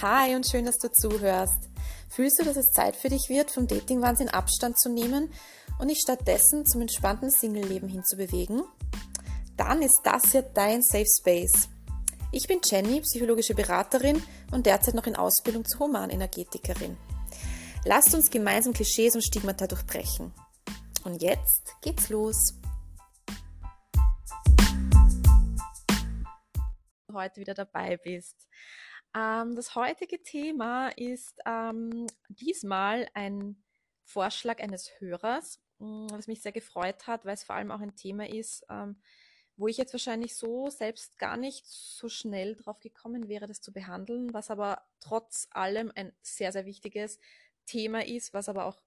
Hi und schön, dass du zuhörst. Fühlst du, dass es Zeit für dich wird, vom Dating-Wahnsinn Abstand zu nehmen und dich stattdessen zum entspannten Single-Leben hinzubewegen? Dann ist das hier dein Safe Space. Ich bin Jenny, psychologische Beraterin und derzeit noch in Ausbildung zur Humanenergetikerin. Lasst uns gemeinsam Klischees und Stigmata durchbrechen. Und jetzt geht's los. Heute wieder dabei bist. Ähm, das heutige Thema ist ähm, diesmal ein Vorschlag eines Hörers, mm, was mich sehr gefreut hat, weil es vor allem auch ein Thema ist, ähm, wo ich jetzt wahrscheinlich so selbst gar nicht so schnell drauf gekommen wäre, das zu behandeln, was aber trotz allem ein sehr, sehr wichtiges Thema ist, was aber auch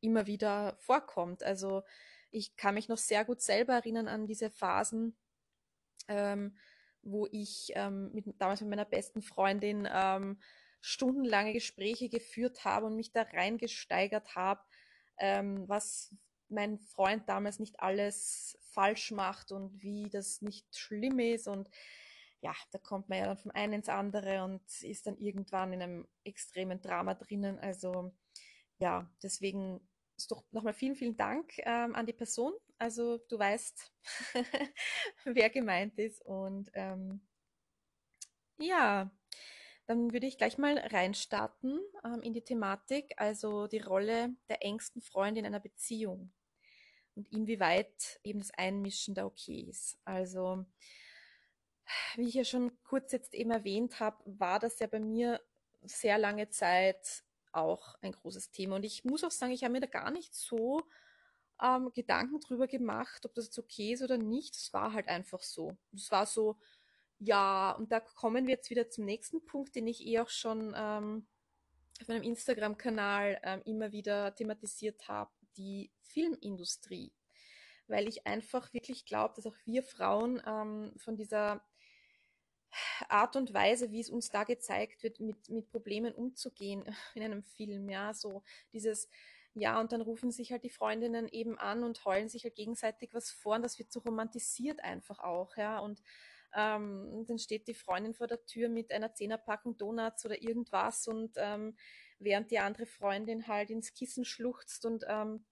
immer wieder vorkommt. Also ich kann mich noch sehr gut selber erinnern an diese Phasen, ähm, wo ich ähm, mit, damals mit meiner besten Freundin ähm, stundenlange Gespräche geführt habe und mich da reingesteigert habe, ähm, was mein Freund damals nicht alles falsch macht und wie das nicht schlimm ist und ja, da kommt man ja dann vom einen ins andere und ist dann irgendwann in einem extremen Drama drinnen. Also ja, deswegen doch nochmal vielen, vielen Dank ähm, an die Person. Also du weißt, wer gemeint ist. Und ähm, ja, dann würde ich gleich mal reinstarten ähm, in die Thematik, also die Rolle der engsten Freunde in einer Beziehung und inwieweit eben das Einmischen da okay ist. Also, wie ich ja schon kurz jetzt eben erwähnt habe, war das ja bei mir sehr lange Zeit auch ein großes Thema. Und ich muss auch sagen, ich habe mir da gar nicht so ähm, Gedanken drüber gemacht, ob das jetzt okay ist oder nicht. Es war halt einfach so. Es war so, ja, und da kommen wir jetzt wieder zum nächsten Punkt, den ich eh auch schon ähm, auf meinem Instagram-Kanal ähm, immer wieder thematisiert habe, die Filmindustrie. Weil ich einfach wirklich glaube, dass auch wir Frauen ähm, von dieser Art und Weise, wie es uns da gezeigt wird, mit, mit Problemen umzugehen in einem Film, ja, so dieses, ja, und dann rufen sich halt die Freundinnen eben an und heulen sich halt gegenseitig was vor und das wird so romantisiert einfach auch, ja, und ähm, dann steht die Freundin vor der Tür mit einer Zehnerpackung Donuts oder irgendwas und ähm, während die andere Freundin halt ins Kissen schluchzt und ähm,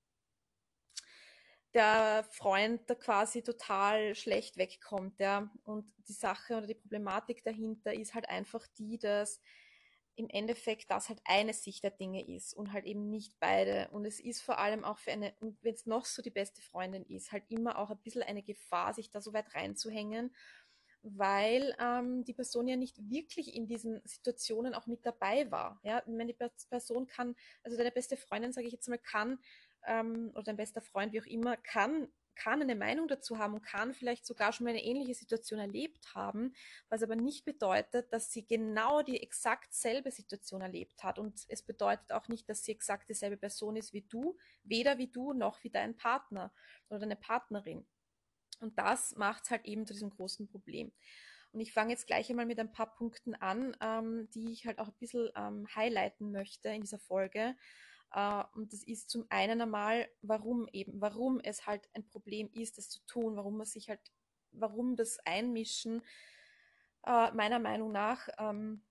der Freund da quasi total schlecht wegkommt, ja. Und die Sache oder die Problematik dahinter ist halt einfach die, dass im Endeffekt das halt eine Sicht der Dinge ist und halt eben nicht beide. Und es ist vor allem auch für eine, wenn es noch so die beste Freundin ist, halt immer auch ein bisschen eine Gefahr, sich da so weit reinzuhängen, weil ähm, die Person ja nicht wirklich in diesen Situationen auch mit dabei war. Ja, ich meine, die Person kann, also deine beste Freundin, sage ich jetzt mal, kann ähm, oder dein bester Freund, wie auch immer, kann, kann eine Meinung dazu haben und kann vielleicht sogar schon mal eine ähnliche Situation erlebt haben, was aber nicht bedeutet, dass sie genau die exakt selbe Situation erlebt hat. Und es bedeutet auch nicht, dass sie exakt dieselbe Person ist wie du, weder wie du noch wie dein Partner oder deine Partnerin. Und das macht es halt eben zu diesem großen Problem. Und ich fange jetzt gleich einmal mit ein paar Punkten an, ähm, die ich halt auch ein bisschen ähm, highlighten möchte in dieser Folge. Uh, und das ist zum einen einmal, warum eben, warum es halt ein Problem ist, das zu tun, warum man sich halt, warum das Einmischen uh, meiner Meinung nach ähm,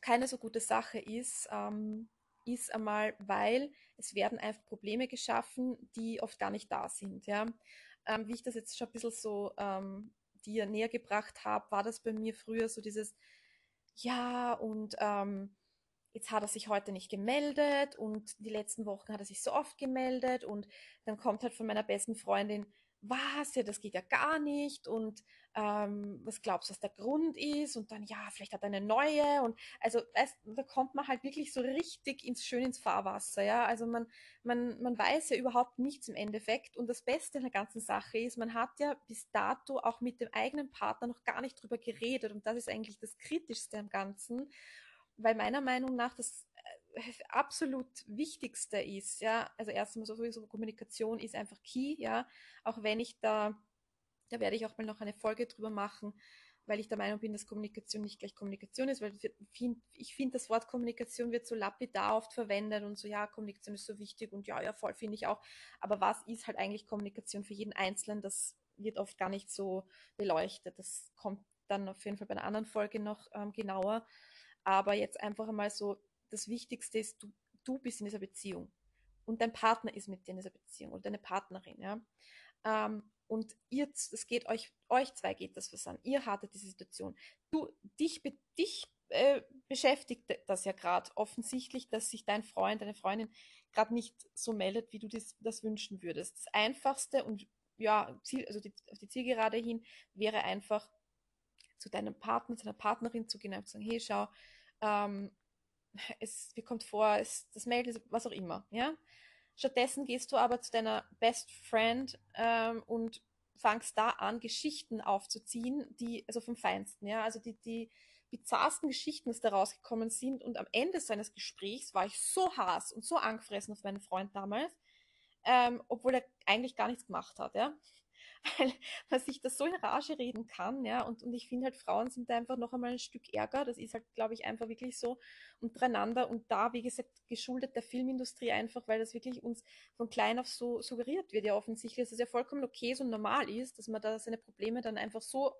keine so gute Sache ist, ähm, ist einmal, weil es werden einfach Probleme geschaffen, die oft gar nicht da sind. Ja? Ähm, wie ich das jetzt schon ein bisschen so dir näher gebracht habe, war das bei mir früher so dieses, ja, und ähm, jetzt hat er sich heute nicht gemeldet und die letzten Wochen hat er sich so oft gemeldet und dann kommt halt von meiner besten Freundin, was, ja, das geht ja gar nicht und ähm, was glaubst du, was der Grund ist? Und dann, ja, vielleicht hat er eine neue. Und also weißt, da kommt man halt wirklich so richtig ins schön ins Fahrwasser, ja, also man, man, man weiß ja überhaupt nichts im Endeffekt und das Beste in der ganzen Sache ist, man hat ja bis dato auch mit dem eigenen Partner noch gar nicht drüber geredet und das ist eigentlich das Kritischste am Ganzen weil meiner Meinung nach das äh, absolut Wichtigste ist, ja, also erstmal sowieso Kommunikation ist einfach key, ja, auch wenn ich da, da werde ich auch mal noch eine Folge drüber machen, weil ich der Meinung bin, dass Kommunikation nicht gleich Kommunikation ist, weil ich finde, das Wort Kommunikation wird so lapidar oft verwendet und so, ja, Kommunikation ist so wichtig und ja, ja, voll finde ich auch. Aber was ist halt eigentlich Kommunikation für jeden Einzelnen? Das wird oft gar nicht so beleuchtet. Das kommt dann auf jeden Fall bei einer anderen Folge noch ähm, genauer. Aber jetzt einfach einmal so, das Wichtigste ist, du, du bist in dieser Beziehung und dein Partner ist mit dir in dieser Beziehung oder deine Partnerin, ja. Ähm, und ihr, es geht euch, euch zwei geht das was an. Ihr hattet diese Situation. Du, dich, dich äh, beschäftigt das ja gerade offensichtlich, dass sich dein Freund, deine Freundin gerade nicht so meldet, wie du das, das wünschen würdest. Das Einfachste und ja, Ziel, also die, auf die Zielgerade hin wäre einfach zu deinem Partner, zu deiner Partnerin zu gehen und zu sagen, hey, schau, ähm, es mir kommt vor, es, das meldet, was auch immer, ja. Stattdessen gehst du aber zu deiner Best Friend ähm, und fangst da an, Geschichten aufzuziehen, die, also vom Feinsten, ja, also die, die, bizarrsten Geschichten, die da rausgekommen sind. Und am Ende seines Gesprächs war ich so hass und so angefressen auf meinen Freund damals, ähm, obwohl er eigentlich gar nichts gemacht hat, ja. Weil man sich das so in Rage reden kann, ja. Und, und ich finde halt, Frauen sind da einfach noch einmal ein Stück ärger. Das ist halt, glaube ich, einfach wirklich so untereinander. Und da, wie gesagt, geschuldet der Filmindustrie einfach, weil das wirklich uns von klein auf so suggeriert wird, ja offensichtlich, dass es ja vollkommen okay so normal ist, dass man da seine Probleme dann einfach so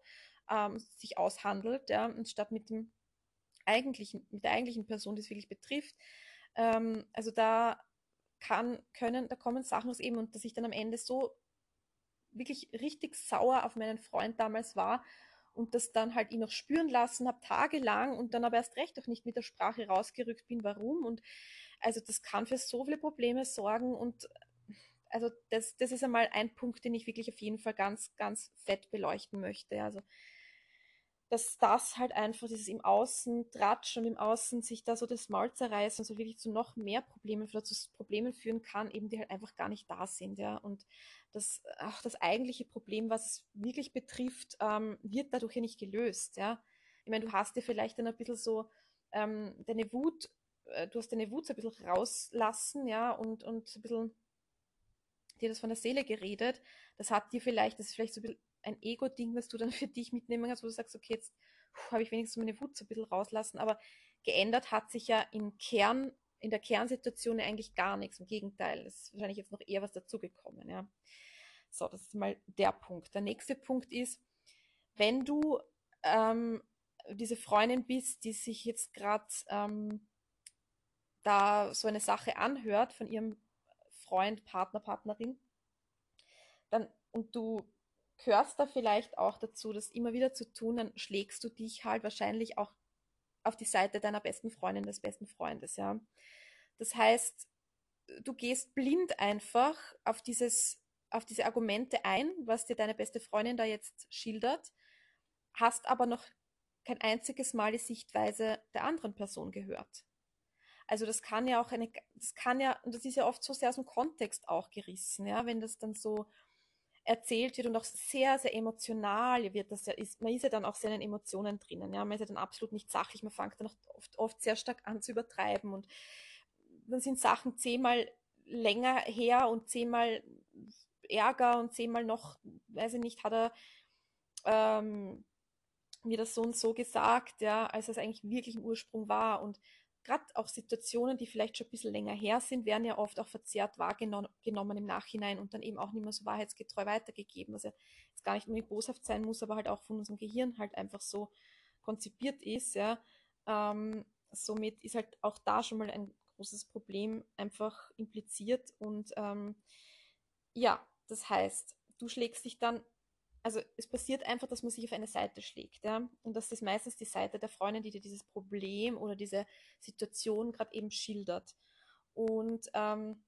ähm, sich aushandelt, ja, anstatt mit dem eigentlichen, mit der eigentlichen Person, die es wirklich betrifft. Ähm, also da kann, können, da kommen Sachen aus eben und dass ich dann am Ende so wirklich richtig sauer auf meinen Freund damals war und das dann halt ihn noch spüren lassen habe, tagelang und dann aber erst recht auch nicht mit der Sprache rausgerückt bin, warum. Und also das kann für so viele Probleme sorgen und also das, das ist einmal ein Punkt, den ich wirklich auf jeden Fall ganz, ganz fett beleuchten möchte. Also dass das halt einfach dieses im Außen tratschen und im Außen sich da so das Maul zerreißen und so wirklich zu noch mehr Problemen oder zu Problemen führen kann, eben die halt einfach gar nicht da sind, ja. Und das, auch das eigentliche Problem, was es wirklich betrifft, ähm, wird dadurch ja nicht gelöst, ja. Ich meine, du hast dir vielleicht dann ein bisschen so ähm, deine Wut, äh, du hast deine Wut so ein bisschen rauslassen, ja, und, und ein bisschen dir das von der Seele geredet. Das hat dir vielleicht, das ist vielleicht so ein bisschen ein Ego-Ding, was du dann für dich mitnehmen kannst, wo du sagst, okay, jetzt habe ich wenigstens meine Wut so ein bisschen rauslassen, aber geändert hat sich ja im Kern, in der Kernsituation eigentlich gar nichts. Im Gegenteil, es ist wahrscheinlich jetzt noch eher was dazugekommen, ja. So, das ist mal der Punkt. Der nächste Punkt ist, wenn du ähm, diese Freundin bist, die sich jetzt gerade ähm, da so eine Sache anhört von ihrem Freund, Partner, Partnerin, dann und du gehörst da vielleicht auch dazu, das immer wieder zu tun, dann schlägst du dich halt wahrscheinlich auch auf die Seite deiner besten Freundin, des besten Freundes, ja. Das heißt, du gehst blind einfach auf dieses, auf diese Argumente ein, was dir deine beste Freundin da jetzt schildert, hast aber noch kein einziges Mal die Sichtweise der anderen Person gehört. Also das kann ja auch eine, das kann ja, und das ist ja oft so sehr aus dem Kontext auch gerissen, ja, wenn das dann so erzählt wird und auch sehr, sehr emotional wird das ja, ist, man ist ja dann auch sehr in den Emotionen drinnen, ja, man ist ja dann absolut nicht sachlich, man fängt dann auch oft, oft sehr stark an zu übertreiben und dann sind Sachen zehnmal länger her und zehnmal Ärger und zehnmal noch, weiß ich nicht, hat er ähm, mir das so und so gesagt, ja, als es eigentlich wirklich im Ursprung war und gerade auch Situationen, die vielleicht schon ein bisschen länger her sind, werden ja oft auch verzerrt wahrgenommen im Nachhinein und dann eben auch nicht mehr so wahrheitsgetreu weitergegeben, ja jetzt gar nicht unbedingt boshaft sein muss, aber halt auch von unserem Gehirn halt einfach so konzipiert ist, ja. Ähm, somit ist halt auch da schon mal ein großes Problem einfach impliziert und ähm, ja, das heißt, du schlägst dich dann also es passiert einfach, dass man sich auf eine Seite schlägt, ja. Und das ist meistens die Seite der Freundin, die dir dieses Problem oder diese Situation gerade eben schildert. Und ähm,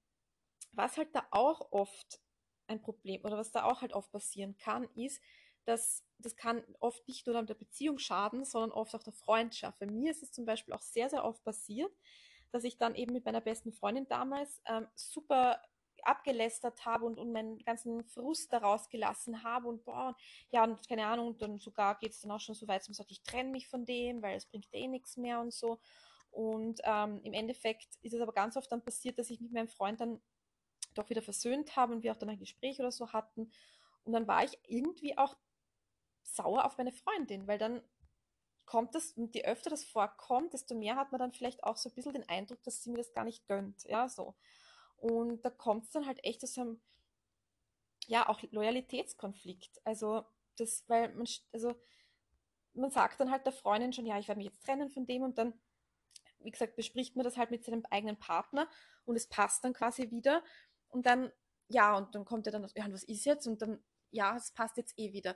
was halt da auch oft ein Problem oder was da auch halt oft passieren kann, ist, dass das kann oft nicht nur der Beziehung schaden, sondern oft auch der Freundschaft. Bei mir ist es zum Beispiel auch sehr, sehr oft passiert, dass ich dann eben mit meiner besten Freundin damals ähm, super abgelästert habe und, und meinen ganzen Frust daraus gelassen habe und boah, ja, und keine Ahnung, dann sogar geht es dann auch schon so weit, dass man sagt, ich trenne mich von dem, weil es bringt eh nichts mehr und so. Und ähm, im Endeffekt ist es aber ganz oft dann passiert, dass ich mit meinem Freund dann doch wieder versöhnt habe und wir auch dann ein Gespräch oder so hatten. Und dann war ich irgendwie auch sauer auf meine Freundin, weil dann kommt das, und je öfter das vorkommt, desto mehr hat man dann vielleicht auch so ein bisschen den Eindruck, dass sie mir das gar nicht gönnt. Ja, so. Und da kommt es dann halt echt zu einem, ja, auch Loyalitätskonflikt. Also, das, weil man, also, man sagt dann halt der Freundin schon, ja, ich werde mich jetzt trennen von dem und dann wie gesagt, bespricht man das halt mit seinem eigenen Partner und es passt dann quasi wieder. Und dann, ja, und dann kommt er dann, ja, und was ist jetzt? Und dann, ja, es passt jetzt eh wieder.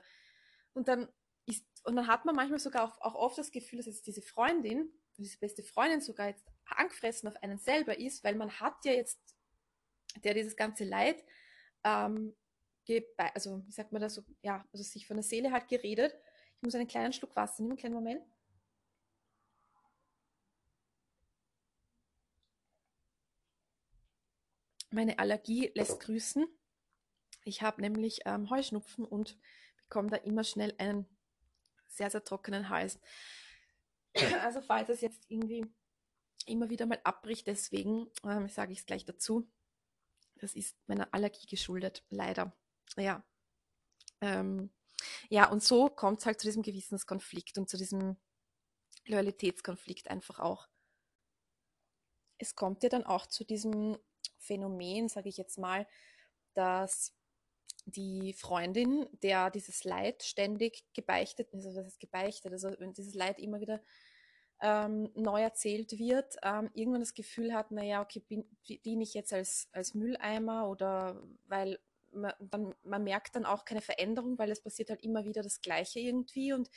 Und dann ist, und dann hat man manchmal sogar auch, auch oft das Gefühl, dass jetzt diese Freundin, diese beste Freundin sogar jetzt angefressen auf einen selber ist, weil man hat ja jetzt, der dieses ganze Leid, ähm, also wie sagt man das so, ja, also sich von der Seele halt geredet. Ich muss einen kleinen Schluck Wasser nehmen, einen kleinen Moment. Meine Allergie lässt grüßen. Ich habe nämlich ähm, Heuschnupfen und bekomme da immer schnell einen sehr, sehr trockenen Hals. Also falls es jetzt irgendwie immer wieder mal abbricht, deswegen ähm, sage ich es gleich dazu. Das ist meiner Allergie geschuldet, leider. Ja. Ähm, ja, und so kommt es halt zu diesem Gewissenskonflikt und zu diesem Loyalitätskonflikt einfach auch. Es kommt ja dann auch zu diesem Phänomen, sage ich jetzt mal, dass die Freundin, der dieses Leid ständig gebeichtet, also das ist gebeichtet, also dieses Leid immer wieder ähm, neu erzählt wird, ähm, irgendwann das Gefühl hat, naja, okay, bin, diene ich jetzt als, als Mülleimer oder weil man, dann, man merkt dann auch keine Veränderung, weil es passiert halt immer wieder das Gleiche irgendwie und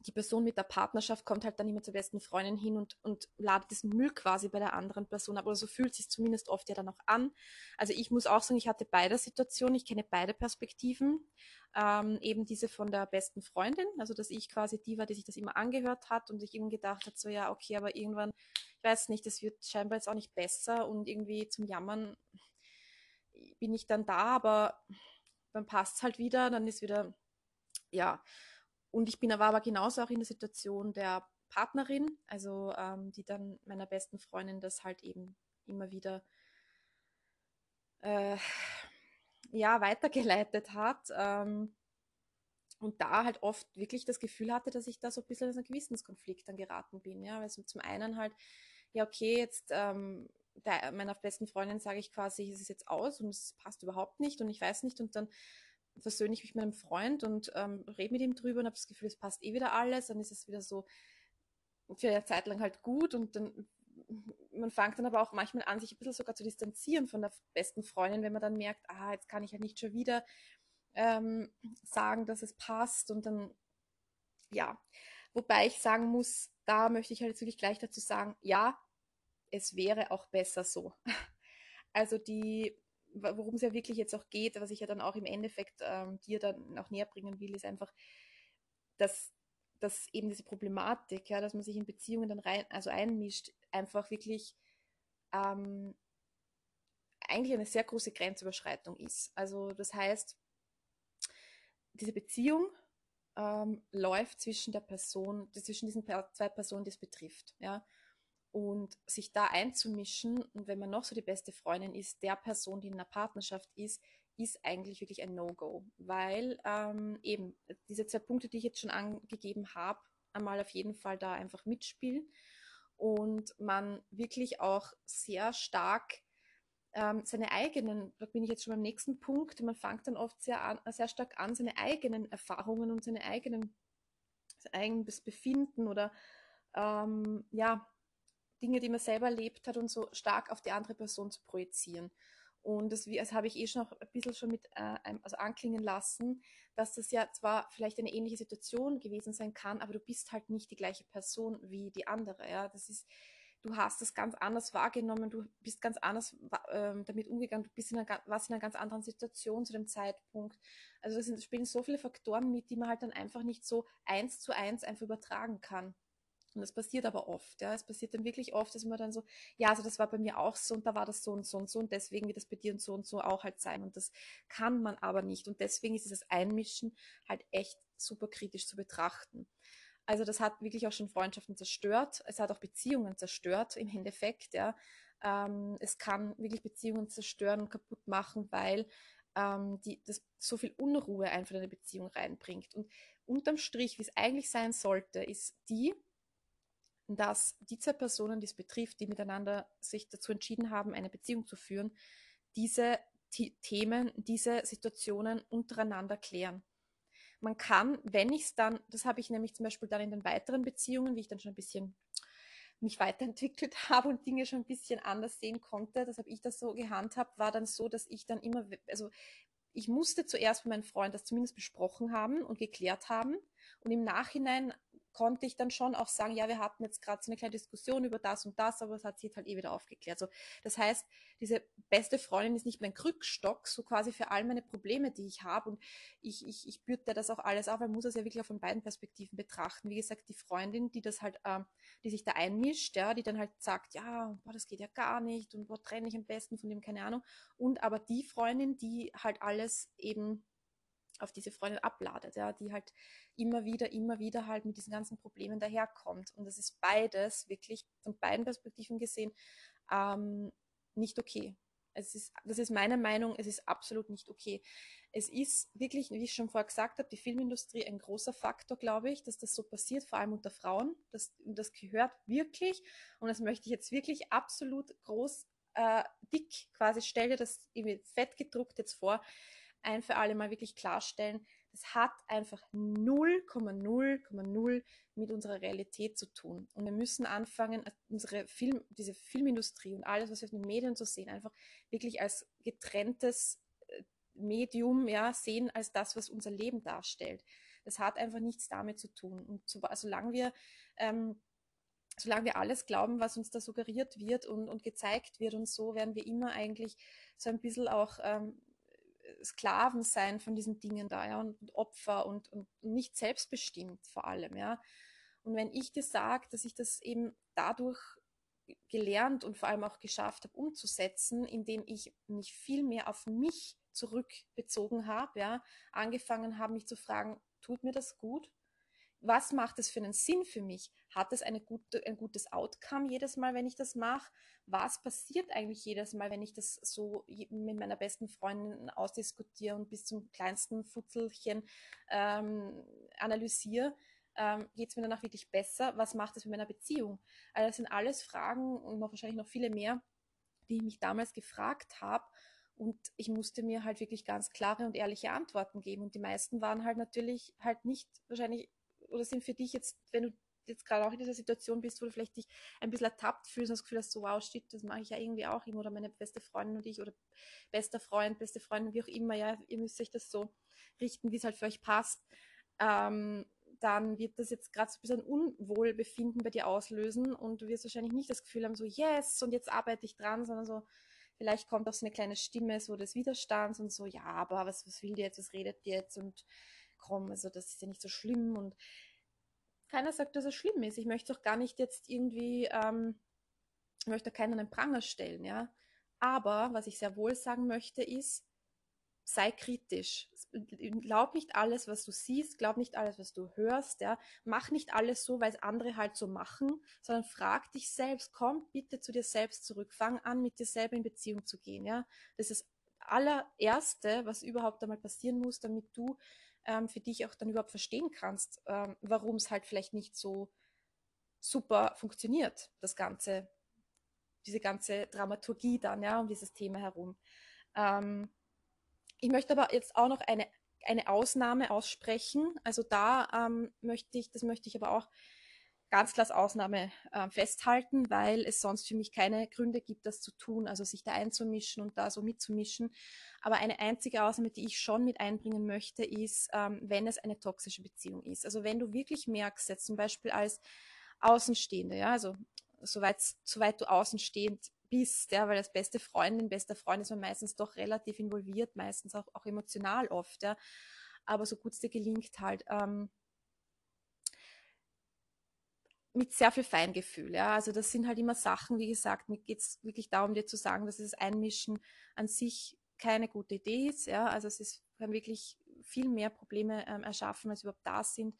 die Person mit der Partnerschaft kommt halt dann immer zur besten Freundin hin und, und ladet diesen Müll quasi bei der anderen Person ab. Oder so fühlt sich zumindest oft ja dann auch an. Also ich muss auch sagen, ich hatte beide Situationen, ich kenne beide Perspektiven. Ähm, eben diese von der besten Freundin, also dass ich quasi die war, die sich das immer angehört hat und ich irgendwie gedacht hat, so ja, okay, aber irgendwann, ich weiß nicht, das wird scheinbar jetzt auch nicht besser und irgendwie zum Jammern bin ich dann da, aber dann passt es halt wieder, dann ist wieder, ja, und ich bin aber, aber genauso auch in der Situation der Partnerin, also ähm, die dann meiner besten Freundin das halt eben immer wieder äh, ja, weitergeleitet hat. Ähm, und da halt oft wirklich das Gefühl hatte, dass ich da so ein bisschen in einen Gewissenskonflikt dann geraten bin. Ja, also zum einen halt, ja, okay, jetzt ähm, der, meiner besten Freundin sage ich quasi, es ist jetzt aus und es passt überhaupt nicht und ich weiß nicht und dann versöhne ich mich mit einem Freund und ähm, rede mit ihm drüber und habe das Gefühl, es passt eh wieder alles. Dann ist es wieder so für eine Zeit lang halt gut und dann man fängt dann aber auch manchmal an, sich ein bisschen sogar zu distanzieren von der besten Freundin, wenn man dann merkt, ah, jetzt kann ich halt nicht schon wieder ähm, sagen, dass es passt und dann, ja. Wobei ich sagen muss, da möchte ich halt jetzt wirklich gleich dazu sagen, ja, es wäre auch besser so. Also die worum es ja wirklich jetzt auch geht, was ich ja dann auch im Endeffekt ähm, dir dann auch näher bringen will, ist einfach, dass, dass eben diese Problematik, ja, dass man sich in Beziehungen dann rein, also einmischt, einfach wirklich ähm, eigentlich eine sehr große Grenzüberschreitung ist. Also das heißt, diese Beziehung ähm, läuft zwischen der Person, zwischen diesen zwei Personen, die es betrifft. Ja? Und sich da einzumischen. Und wenn man noch so die beste Freundin ist, der Person, die in einer Partnerschaft ist, ist eigentlich wirklich ein No-Go, weil ähm, eben diese zwei Punkte, die ich jetzt schon angegeben habe, einmal auf jeden Fall da einfach mitspielen und man wirklich auch sehr stark ähm, seine eigenen, da bin ich jetzt schon beim nächsten Punkt, man fängt dann oft sehr, an, sehr stark an, seine eigenen Erfahrungen und seine eigenen, sein eigenes Befinden oder ähm, ja, Dinge, die man selber erlebt hat und so stark auf die andere Person zu projizieren. Und das, das habe ich eh schon auch ein bisschen schon mit äh, also anklingen lassen, dass das ja zwar vielleicht eine ähnliche Situation gewesen sein kann, aber du bist halt nicht die gleiche Person wie die andere. Ja, das ist, du hast das ganz anders wahrgenommen, du bist ganz anders äh, damit umgegangen, du bist in einer, warst in einer ganz anderen Situation zu dem Zeitpunkt. Also sind, spielen so viele Faktoren mit, die man halt dann einfach nicht so eins zu eins einfach übertragen kann. Und das passiert aber oft, ja. Es passiert dann wirklich oft, dass man dann so, ja, also das war bei mir auch so und da war das so und so und so und deswegen wird das bei dir und so und so auch halt sein. Und das kann man aber nicht. Und deswegen ist dieses Einmischen halt echt super kritisch zu betrachten. Also das hat wirklich auch schon Freundschaften zerstört. Es hat auch Beziehungen zerstört im Endeffekt, ja. Ähm, es kann wirklich Beziehungen zerstören und kaputt machen, weil ähm, die, das so viel Unruhe einfach in eine Beziehung reinbringt. Und unterm Strich, wie es eigentlich sein sollte, ist die, dass die zwei Personen, die es betrifft, die miteinander sich dazu entschieden haben, eine Beziehung zu führen, diese Themen, diese Situationen untereinander klären. Man kann, wenn ich es dann, das habe ich nämlich zum Beispiel dann in den weiteren Beziehungen, wie ich dann schon ein bisschen mich weiterentwickelt habe und Dinge schon ein bisschen anders sehen konnte, das habe ich das so gehandhabt, war dann so, dass ich dann immer, also ich musste zuerst mit meinem Freund das zumindest besprochen haben und geklärt haben. Und im Nachhinein konnte ich dann schon auch sagen, ja, wir hatten jetzt gerade so eine kleine Diskussion über das und das, aber es hat sich halt eh wieder aufgeklärt. So, das heißt, diese beste Freundin ist nicht mein Krückstock, so quasi für all meine Probleme, die ich habe. Und ich, ich, ich bürte das auch alles auf, weil man muss das ja wirklich von beiden Perspektiven betrachten. Wie gesagt, die Freundin, die das halt, äh, die sich da einmischt, ja, die dann halt sagt, ja, boah, das geht ja gar nicht und boah, trenne ich am besten von dem, keine Ahnung. Und aber die Freundin, die halt alles eben auf diese Freundin abladet, ja, die halt immer wieder, immer wieder halt mit diesen ganzen Problemen daherkommt. Und das ist beides wirklich von beiden Perspektiven gesehen ähm, nicht okay. Es ist, das ist meine Meinung, es ist absolut nicht okay. Es ist wirklich, wie ich schon vorher gesagt habe, die Filmindustrie ein großer Faktor, glaube ich, dass das so passiert, vor allem unter Frauen. Das, das gehört wirklich, und das möchte ich jetzt wirklich absolut groß, äh, dick quasi, stell dir das fett gedruckt jetzt vor, ein für alle Mal wirklich klarstellen, das hat einfach 0,0,0 mit unserer Realität zu tun. Und wir müssen anfangen, unsere Film, diese Filmindustrie und alles, was wir auf den Medien so sehen, einfach wirklich als getrenntes äh, Medium ja, sehen, als das, was unser Leben darstellt. Das hat einfach nichts damit zu tun. Und so, solange wir ähm, solange wir alles glauben, was uns da suggeriert wird und, und gezeigt wird und so, werden wir immer eigentlich so ein bisschen auch ähm, Sklaven sein von diesen Dingen da, ja, und, und Opfer und, und nicht selbstbestimmt vor allem, ja. Und wenn ich dir sage, dass ich das eben dadurch gelernt und vor allem auch geschafft habe umzusetzen, indem ich mich viel mehr auf mich zurückbezogen habe, ja, angefangen habe, mich zu fragen, tut mir das gut? Was macht es für einen Sinn für mich? Hat es eine gute, ein gutes Outcome jedes Mal, wenn ich das mache? Was passiert eigentlich jedes Mal, wenn ich das so mit meiner besten Freundin ausdiskutiere und bis zum kleinsten Futzelchen ähm, analysiere? Ähm, Geht es mir danach wirklich besser? Was macht es mit meiner Beziehung? Also das sind alles Fragen und noch wahrscheinlich noch viele mehr, die ich mich damals gefragt habe. Und ich musste mir halt wirklich ganz klare und ehrliche Antworten geben. Und die meisten waren halt natürlich halt nicht wahrscheinlich oder sind für dich jetzt, wenn du jetzt gerade auch in dieser Situation bist, wo du vielleicht dich ein bisschen ertappt fühlst und das Gefühl hast, so wow, shit, das mache ich ja irgendwie auch immer oder meine beste Freundin und ich oder bester Freund, beste Freundin, wie auch immer, ja, ihr müsst euch das so richten, wie es halt für euch passt, ähm, dann wird das jetzt gerade so ein bisschen Unwohlbefinden bei dir auslösen und du wirst wahrscheinlich nicht das Gefühl haben, so yes, und jetzt arbeite ich dran, sondern so, vielleicht kommt auch so eine kleine Stimme so des Widerstands und so, ja, aber was, was will die jetzt, was redet die jetzt und komm, also das ist ja nicht so schlimm und keiner sagt, dass es schlimm ist. Ich möchte doch gar nicht jetzt irgendwie, ähm, möchte keinen einen Pranger stellen, ja. Aber was ich sehr wohl sagen möchte, ist, sei kritisch. Glaub nicht alles, was du siehst, glaub nicht alles, was du hörst, ja. Mach nicht alles so, weil es andere halt so machen, sondern frag dich selbst, komm bitte zu dir selbst zurück, fang an, mit dir selber in Beziehung zu gehen, ja. Das ist allererste, was überhaupt einmal passieren muss, damit du ähm, für dich auch dann überhaupt verstehen kannst, ähm, warum es halt vielleicht nicht so super funktioniert, das Ganze, diese ganze Dramaturgie dann, ja, um dieses Thema herum. Ähm, ich möchte aber jetzt auch noch eine, eine Ausnahme aussprechen. Also da ähm, möchte ich, das möchte ich aber auch ganz klar Ausnahme äh, festhalten, weil es sonst für mich keine Gründe gibt, das zu tun, also sich da einzumischen und da so mitzumischen. Aber eine einzige Ausnahme, die ich schon mit einbringen möchte, ist, ähm, wenn es eine toxische Beziehung ist. Also wenn du wirklich merkst, jetzt zum Beispiel als Außenstehende, ja, also soweit, soweit du außenstehend bist, ja, weil als beste Freundin, bester Freund ist man meistens doch relativ involviert, meistens auch, auch emotional oft, ja. Aber so gut es dir gelingt halt, ähm, mit sehr viel Feingefühl. Ja? Also das sind halt immer Sachen, wie gesagt, mir geht es wirklich darum, dir zu sagen, dass das Einmischen an sich keine gute Idee ist. Ja? Also es ist, kann wirklich viel mehr Probleme ähm, erschaffen, als überhaupt da sind.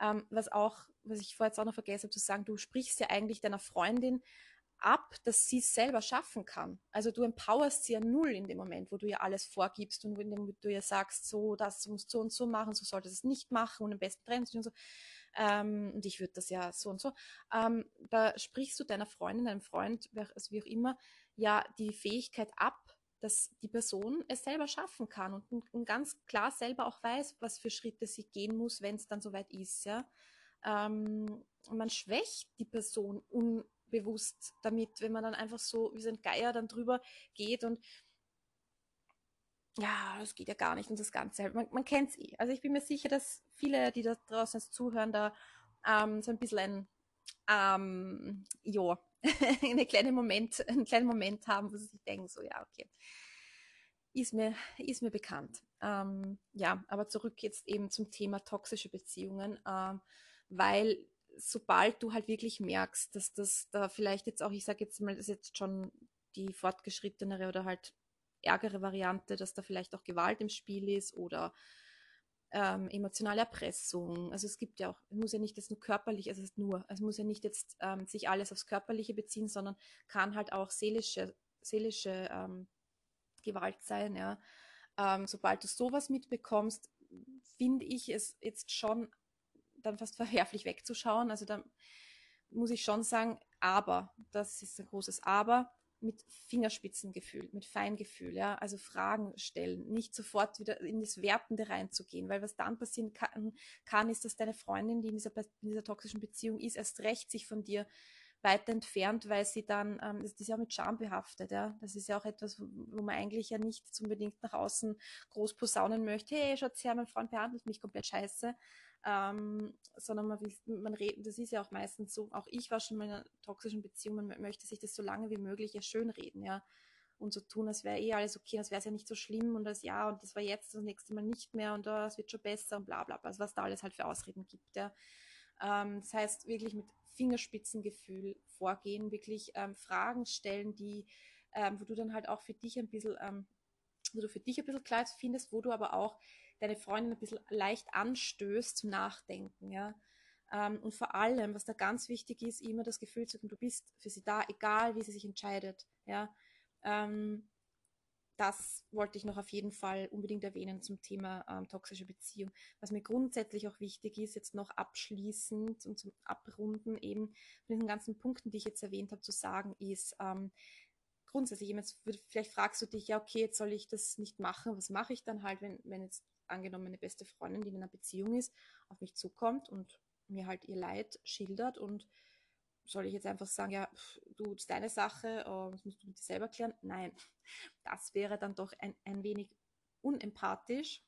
Ähm, was auch, was ich vorher jetzt auch noch vergessen habe zu sagen, du sprichst ja eigentlich deiner Freundin ab, dass sie es selber schaffen kann. Also du empowerst sie ja null in dem Moment, wo du ihr alles vorgibst und Moment, du ihr sagst, so, das musst du so und so machen, so solltest du es nicht machen und am besten trennst du und so ähm, und ich würde das ja so und so, ähm, da sprichst du deiner Freundin, deinem Freund, also wie auch immer, ja die Fähigkeit ab, dass die Person es selber schaffen kann und, und ganz klar selber auch weiß, was für Schritte sie gehen muss, wenn es dann soweit ist, ja. Ähm, man schwächt die Person un, bewusst damit, wenn man dann einfach so wie so ein Geier dann drüber geht und ja, das geht ja gar nicht und das Ganze halt. Man, man kennt es eh. Also ich bin mir sicher, dass viele, die da draußen zuhören, da ähm, so ein bisschen ein, ähm, ja, eine kleine Moment, einen kleinen Moment haben, wo sie sich denken, so ja, okay, ist mir, ist mir bekannt. Ähm, ja, aber zurück jetzt eben zum Thema toxische Beziehungen, ähm, weil sobald du halt wirklich merkst, dass das da vielleicht jetzt auch, ich sage jetzt mal, das ist jetzt schon die fortgeschrittenere oder halt ärgere Variante, dass da vielleicht auch Gewalt im Spiel ist oder ähm, emotionale Erpressung. Also es gibt ja auch, es muss ja nicht jetzt nur körperlich, also es ist nur, es muss ja nicht jetzt ähm, sich alles aufs Körperliche beziehen, sondern kann halt auch seelische, seelische ähm, Gewalt sein, ja. Ähm, sobald du sowas mitbekommst, finde ich es jetzt schon dann fast verwerflich wegzuschauen. Also da muss ich schon sagen, aber, das ist ein großes Aber, mit Fingerspitzengefühl, mit Feingefühl, ja, also Fragen stellen, nicht sofort wieder in das Wertende reinzugehen, weil was dann passieren kann, kann ist, dass deine Freundin, die in dieser, in dieser toxischen Beziehung ist, erst recht sich von dir weiter entfernt, weil sie dann, ähm, das ist ja auch mit Scham behaftet, ja. Das ist ja auch etwas, wo man eigentlich ja nicht unbedingt nach außen groß posaunen möchte, hey, schaut her, mein Freund behandelt mich komplett scheiße. Ähm, sondern man will, man redet, das ist ja auch meistens so, auch ich war schon in einer toxischen Beziehung, man möchte sich das so lange wie möglich ja schönreden, ja. Und so tun, als wäre eh alles okay, als wäre es ja nicht so schlimm und das ja, und das war jetzt das nächste Mal nicht mehr und oh, wird schon besser und bla bla bla, also was da alles halt für Ausreden gibt, ja. Ähm, das heißt, wirklich mit Fingerspitzengefühl vorgehen, wirklich ähm, Fragen stellen, die, ähm, wo du dann halt auch für dich ein bisschen, ähm, wo du für dich ein bisschen Kleid findest, wo du aber auch deine Freundin ein bisschen leicht anstößt zum Nachdenken, ja. Ähm, und vor allem, was da ganz wichtig ist, immer das Gefühl zu haben, du bist für sie da, egal wie sie sich entscheidet, ja. Ähm, das wollte ich noch auf jeden Fall unbedingt erwähnen zum Thema ähm, toxische Beziehung. Was mir grundsätzlich auch wichtig ist, jetzt noch abschließend und zum Abrunden eben von diesen ganzen Punkten, die ich jetzt erwähnt habe, zu sagen, ist ähm, grundsätzlich, jetzt, vielleicht fragst du dich, ja, okay, jetzt soll ich das nicht machen, was mache ich dann halt, wenn, wenn jetzt angenommen meine beste Freundin, die in einer Beziehung ist, auf mich zukommt und mir halt ihr Leid schildert und soll ich jetzt einfach sagen, ja, du, das ist deine Sache, uh, das musst du mit dir selber klären? Nein, das wäre dann doch ein, ein wenig unempathisch.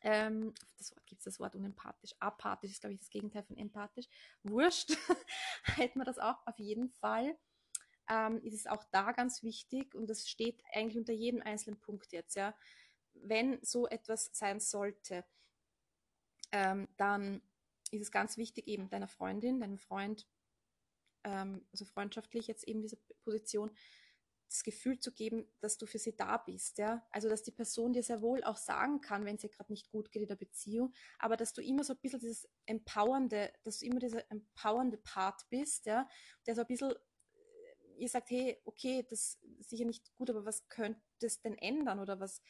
Ähm, das Wort gibt es das Wort unempathisch. Apathisch ist, glaube ich, das Gegenteil von empathisch. Wurscht, hätten wir das auch auf jeden Fall. Ähm, ist es auch da ganz wichtig und das steht eigentlich unter jedem einzelnen Punkt jetzt, ja. Wenn so etwas sein sollte, ähm, dann ist es ganz wichtig, eben deiner Freundin, deinem Freund ähm, also freundschaftlich jetzt eben diese Position, das Gefühl zu geben, dass du für sie da bist, ja. Also, dass die Person dir sehr wohl auch sagen kann, wenn es ihr gerade nicht gut geht in der Beziehung, aber dass du immer so ein bisschen dieses empowernde, dass du immer dieser empowernde Part bist, ja, der so ein bisschen, äh, ihr sagt, hey, okay, das ist sicher nicht gut, aber was könnte es denn ändern oder was,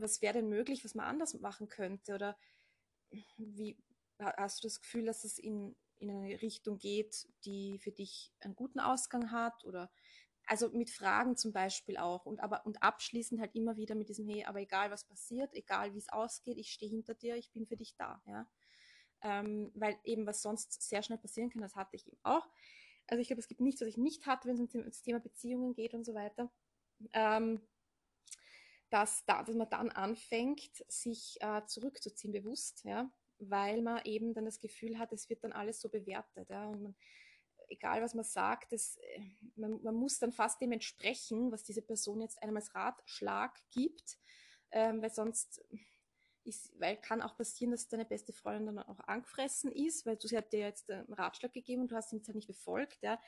was wäre denn möglich, was man anders machen könnte oder wie, hast du das Gefühl, dass es in, in eine Richtung geht, die für dich einen guten Ausgang hat oder also mit Fragen zum Beispiel auch und aber und abschließend halt immer wieder mit diesem hey, aber egal was passiert, egal wie es ausgeht, ich stehe hinter dir, ich bin für dich da, ja, ähm, weil eben was sonst sehr schnell passieren kann, das hatte ich eben auch. Also ich glaube, es gibt nichts, was ich nicht hatte, wenn es um das Thema Beziehungen geht und so weiter. Ähm, dass, da, dass man dann anfängt, sich äh, zurückzuziehen, bewusst, ja, weil man eben dann das Gefühl hat, es wird dann alles so bewertet. Ja? Und man, egal was man sagt, das, äh, man, man, muss dann fast dem entsprechen, was diese Person jetzt einem als Ratschlag gibt, ähm, weil sonst ist, weil kann auch passieren, dass deine beste Freundin dann auch angefressen ist, weil du sie hat dir jetzt einen Ratschlag gegeben und du hast ihn jetzt halt nicht befolgt. Ja?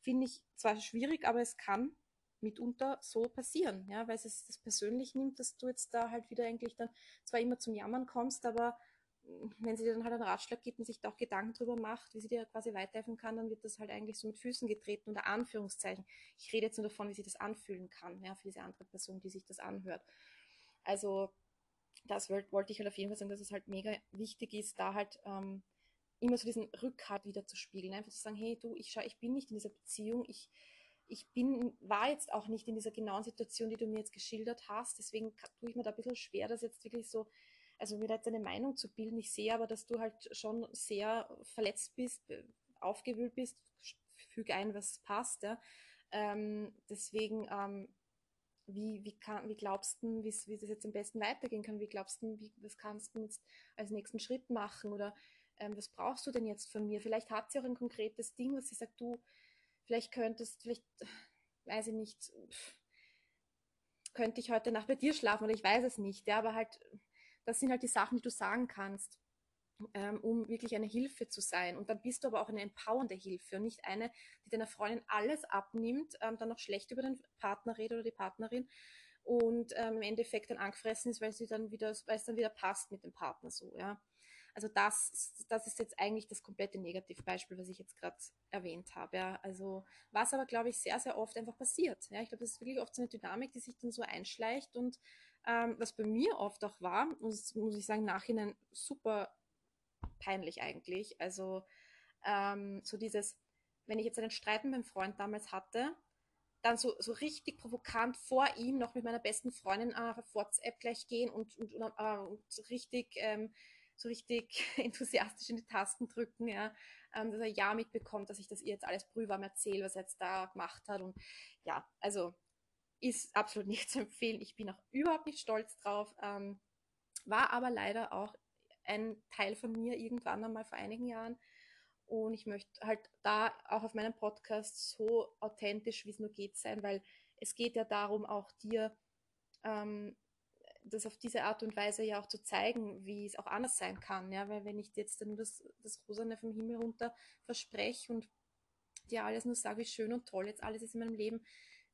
Finde ich zwar schwierig, aber es kann mitunter so passieren, ja, weil es das persönlich nimmt, dass du jetzt da halt wieder eigentlich dann zwar immer zum Jammern kommst, aber wenn sie dir dann halt einen Ratschlag gibt und sich da auch Gedanken drüber macht, wie sie dir quasi weiterhelfen kann, dann wird das halt eigentlich so mit Füßen getreten, unter Anführungszeichen. Ich rede jetzt nur davon, wie sich das anfühlen kann, ja, für diese andere Person, die sich das anhört. Also, das wollte ich halt auf jeden Fall sagen, dass es halt mega wichtig ist, da halt ähm, immer so diesen Rückhalt wieder zu spiegeln. Einfach zu sagen, hey du, ich schau, ich bin nicht in dieser Beziehung, ich, ich bin, war jetzt auch nicht in dieser genauen Situation, die du mir jetzt geschildert hast, deswegen tue ich mir da ein bisschen schwer, das jetzt wirklich so also mir da jetzt eine Meinung zu bilden. Ich sehe aber, dass du halt schon sehr verletzt bist, aufgewühlt bist, füge ein, was passt. Ja. Ähm, deswegen, ähm, wie, wie, kann, wie glaubst du, wie es jetzt am besten weitergehen kann? Wie glaubst du, wie, was kannst du jetzt als nächsten Schritt machen? Oder ähm, was brauchst du denn jetzt von mir? Vielleicht hat sie auch ein konkretes Ding, was sie sagt, du, vielleicht könntest, vielleicht, weiß ich nicht, könnte ich heute Nacht bei dir schlafen oder ich weiß es nicht. Ja, aber halt, das sind halt die Sachen, die du sagen kannst ähm, um wirklich eine Hilfe zu sein. Und dann bist du aber auch eine empowernde Hilfe und nicht eine, die deiner Freundin alles abnimmt, ähm, dann noch schlecht über den Partner redet oder die Partnerin und ähm, im Endeffekt dann angefressen ist, weil sie dann wieder, weil es dann wieder passt mit dem Partner so, ja. Also das, das ist jetzt eigentlich das komplette Negativbeispiel, was ich jetzt gerade erwähnt habe. Ja. Also was aber, glaube ich, sehr, sehr oft einfach passiert. Ja. Ich glaube, das ist wirklich oft so eine Dynamik, die sich dann so einschleicht und ähm, was bei mir oft auch war, das muss ich sagen, nachhinein super peinlich eigentlich. Also ähm, so dieses, wenn ich jetzt einen Streit mit meinem Freund damals hatte, dann so, so richtig provokant vor ihm noch mit meiner besten Freundin äh, auf WhatsApp gleich gehen und, und, und, äh, und richtig, ähm, so richtig enthusiastisch in die Tasten drücken, ja, ähm, dass er ja mitbekommt, dass ich das ihr jetzt alles brühwarm erzähle, was er jetzt da gemacht hat und ja, also ist absolut nicht zu empfehlen. Ich bin auch überhaupt nicht stolz drauf, ähm, war aber leider auch ein Teil von mir irgendwann einmal vor einigen Jahren. Und ich möchte halt da auch auf meinem Podcast so authentisch, wie es nur geht, sein, weil es geht ja darum, auch dir ähm, das auf diese Art und Weise ja auch zu zeigen, wie es auch anders sein kann. Ja, weil wenn ich jetzt nur das, das Rosane vom Himmel runter verspreche und dir alles nur sage, wie schön und toll jetzt alles ist in meinem Leben,